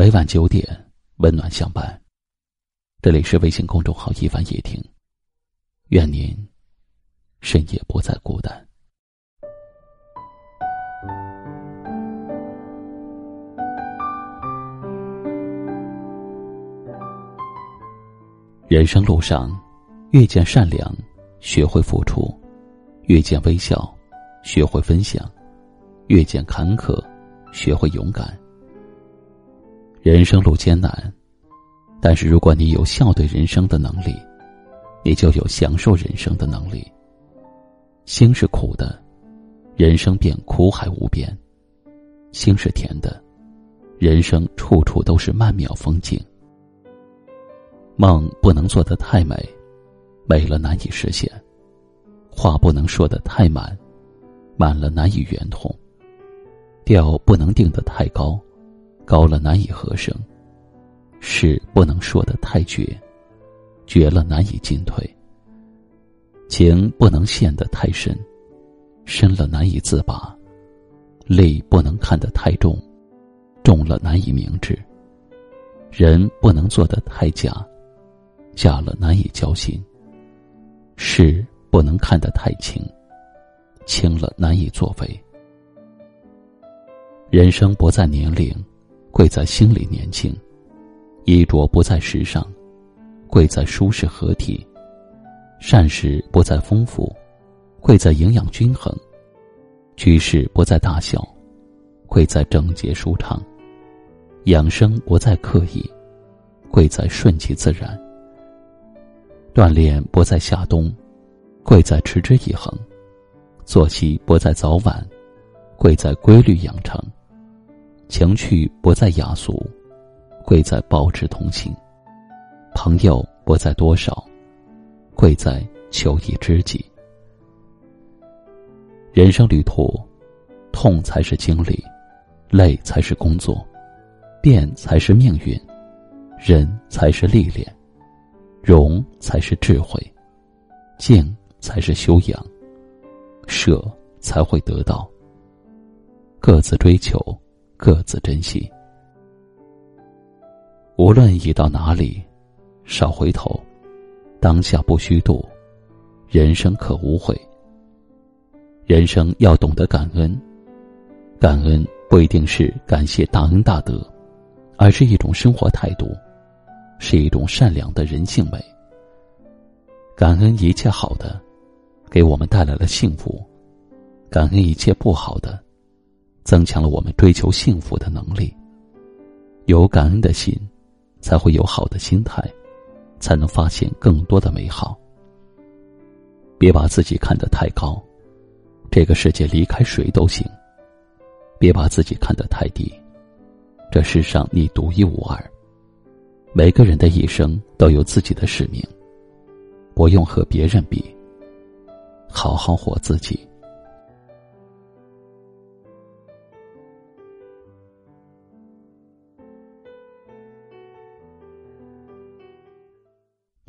每晚九点，温暖相伴。这里是微信公众号“一凡夜听”，愿您深夜不再孤单。人生路上，遇见善良，学会付出；遇见微笑，学会分享；遇见坎坷，学会勇敢。人生路艰难，但是如果你有笑对人生的能力，你就有享受人生的能力。心是苦的，人生便苦海无边；心是甜的，人生处处都是曼妙风景。梦不能做得太美，美了难以实现；话不能说得太满，满了难以圆通；调不能定得太高。高了难以合声，事不能说的太绝，绝了难以进退。情不能陷得太深，深了难以自拔。泪不能看得太重，重了难以明智。人不能做得太假，假了难以交心。事不能看得太轻，轻了难以作为。人生不在年龄。贵在心里年轻，衣着不在时尚，贵在舒适合体；膳食不在丰富，贵在营养均衡；居室不在大小，贵在整洁舒畅；养生不在刻意，贵在顺其自然；锻炼不在夏冬，贵在持之以恒；作息不在早晚，贵在规律养成。情趣不在雅俗，贵在保持同情；朋友不在多少，贵在求一知己。人生旅途，痛才是经历，累才是工作，变才是命运，忍才是历练，容才是智慧，静才是修养，舍才会得到。各自追求。各自珍惜。无论已到哪里，少回头，当下不虚度，人生可无悔。人生要懂得感恩，感恩不一定是感谢大恩大德，而是一种生活态度，是一种善良的人性美。感恩一切好的，给我们带来了幸福；感恩一切不好的。增强了我们追求幸福的能力。有感恩的心，才会有好的心态，才能发现更多的美好。别把自己看得太高，这个世界离开谁都行；别把自己看得太低，这世上你独一无二。每个人的一生都有自己的使命，不用和别人比，好好活自己。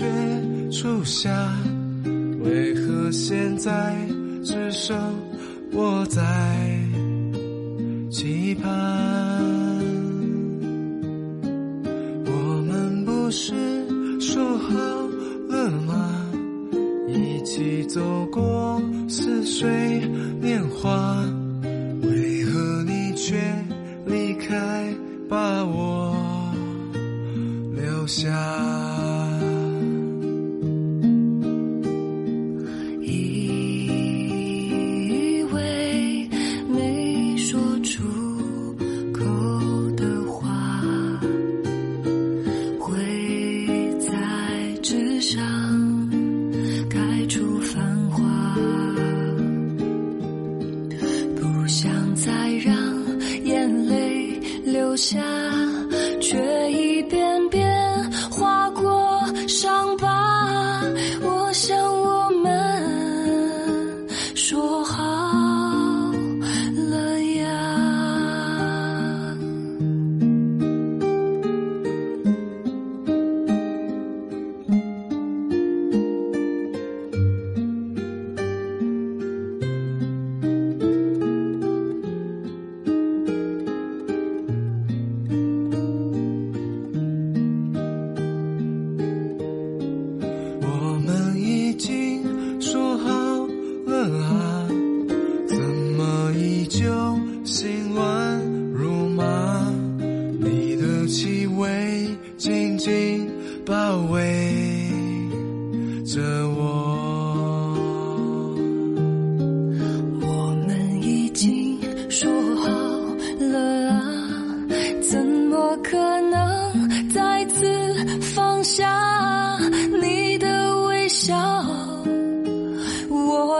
雪初夏，为何现在只剩我在期盼？我们不是说好了吗？一起走过似水年华，为何你却离开，把我留？下，下。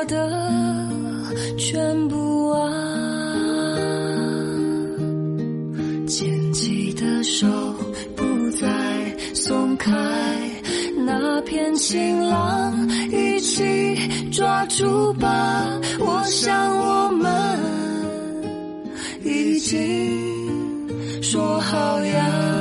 我的全部啊？牵起的手不再松开，那片晴朗一起抓住吧。我想我们已经说好呀。